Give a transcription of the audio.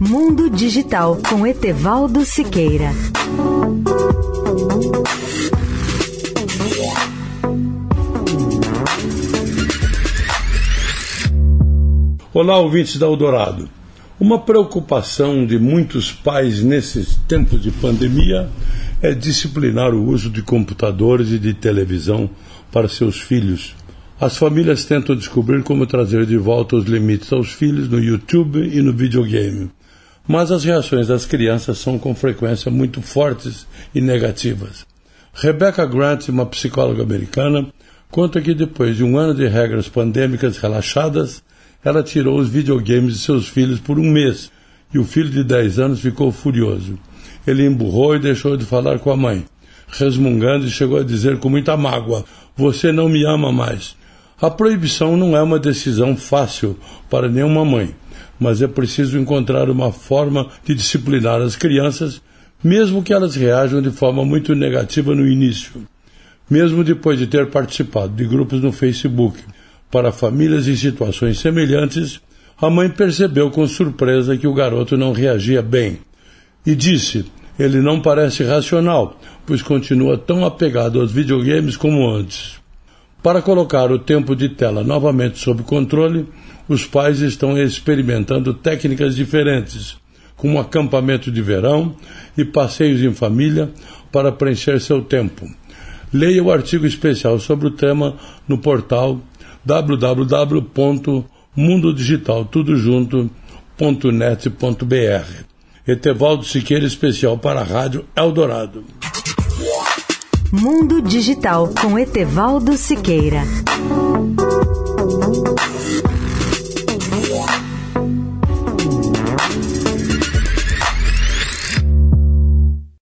Mundo Digital com Etevaldo Siqueira. Olá, ouvintes da Eldorado. Uma preocupação de muitos pais nesses tempos de pandemia é disciplinar o uso de computadores e de televisão para seus filhos. As famílias tentam descobrir como trazer de volta os limites aos filhos no YouTube e no videogame. Mas as reações das crianças são com frequência muito fortes e negativas. Rebecca Grant, uma psicóloga americana, conta que depois de um ano de regras pandêmicas relaxadas, ela tirou os videogames de seus filhos por um mês e o filho de 10 anos ficou furioso. Ele emburrou e deixou de falar com a mãe, resmungando e chegou a dizer com muita mágoa: Você não me ama mais. A proibição não é uma decisão fácil para nenhuma mãe, mas é preciso encontrar uma forma de disciplinar as crianças, mesmo que elas reajam de forma muito negativa no início. Mesmo depois de ter participado de grupos no Facebook para famílias em situações semelhantes, a mãe percebeu com surpresa que o garoto não reagia bem e disse: Ele não parece racional, pois continua tão apegado aos videogames como antes. Para colocar o tempo de tela novamente sob controle, os pais estão experimentando técnicas diferentes, como acampamento de verão e passeios em família para preencher seu tempo. Leia o artigo especial sobre o tema no portal www.mundodigitaltudojunto.net.br. Etevaldo Siqueira, especial para a Rádio Eldorado. Mundo Digital com Etevaldo Siqueira.